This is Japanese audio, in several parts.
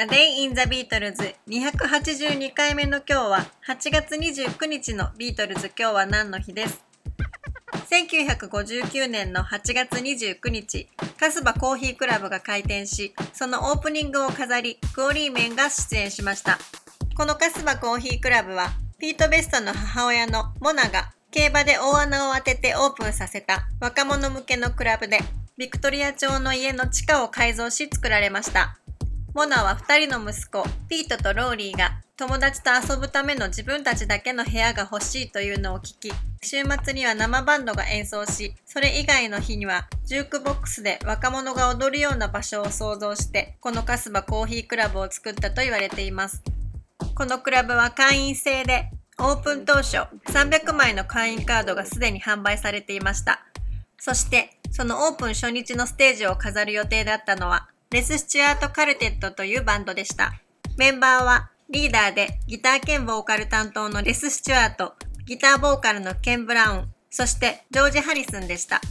A Day in the Beatles 282回目の今日は8月29日のビートルズ今日は何の日です1959年の8月29日、カスバコーヒークラブが開店し、そのオープニングを飾り、クオリーメンが出演しました。このカスバコーヒークラブは、ピート・ベストの母親のモナが競馬で大穴を当ててオープンさせた若者向けのクラブで、ビクトリア朝の家の地下を改造し作られました。モナは2人の息子、ピートとローリーが友達と遊ぶための自分たちだけの部屋が欲しいというのを聞き、週末には生バンドが演奏し、それ以外の日にはジュークボックスで若者が踊るような場所を想像して、このカスバコーヒークラブを作ったと言われています。このクラブは会員制で、オープン当初300枚の会員カードがすでに販売されていました。そして、そのオープン初日のステージを飾る予定だったのは、レス・スチュアート・カルテットというバンドでした。メンバーはリーダーでギター兼ボーカル担当のレス・スチュアート、ギターボーカルのケン・ブラウン、そしてジョージ・ハリスンでした。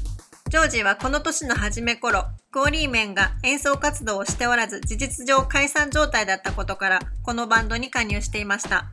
ジョージはこの年の初め頃、クオリーメンが演奏活動をしておらず事実上解散状態だったことからこのバンドに加入していました。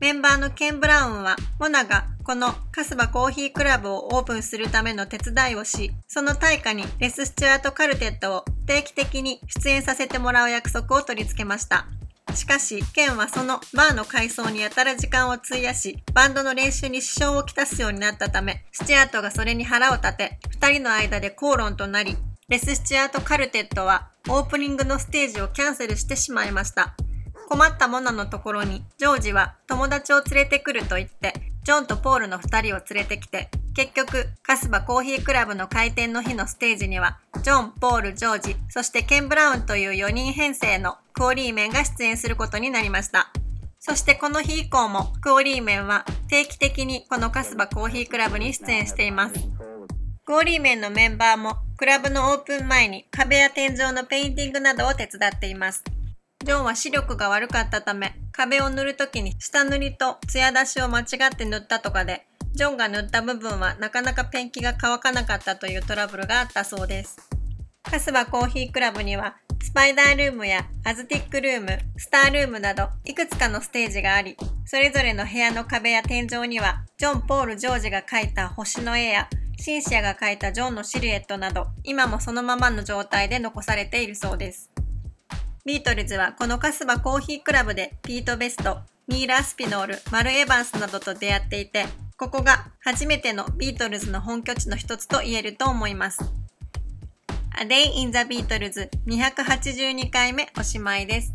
メンバーのケン・ブラウンは、モナがこのカスバコーヒークラブをオープンするための手伝いをし、その対価にレス・スチュアート・カルテットを定期的に出演させてもらう約束を取り付けました。しかし、ケンはそのバーの改装にやたら時間を費やし、バンドの練習に支障をきたすようになったため、スチュアートがそれに腹を立て、二人の間で口論となり、レス・スチュアート・カルテットはオープニングのステージをキャンセルしてしまいました。困ったモナのところにジョージは友達を連れてくると言ってジョンとポールの2人を連れてきて結局カスバコーヒークラブの開店の日のステージにはジョン、ポール、ジョージそしてケン・ブラウンという4人編成のクオリーメンが出演することになりました。そしてこの日以降もクオリーメンは定期的にこのカスバコーヒークラブに出演しています。クオリーメンのメンバーもクラブのオープン前に壁や天井のペインティングなどを手伝っています。ジョンは視力が悪かったため、壁を塗るときに下塗りと艶出しを間違って塗ったとかで、ジョンが塗った部分はなかなかペンキが乾かなかったというトラブルがあったそうです。カスバコーヒークラブには、スパイダールームやアズティックルーム、スタールームなどいくつかのステージがあり、それぞれの部屋の壁や天井には、ジョン・ポール・ジョージが描いた星の絵や、シンシアが描いたジョンのシルエットなど、今もそのままの状態で残されているそうです。ビートルズはこのカスバコーヒークラブでピート・ベスト、ニーラ・スピノール、マル・エヴァンスなどと出会っていて、ここが初めてのビートルズの本拠地の一つと言えると思います。A Day in the Beatles 282回目おしまいです。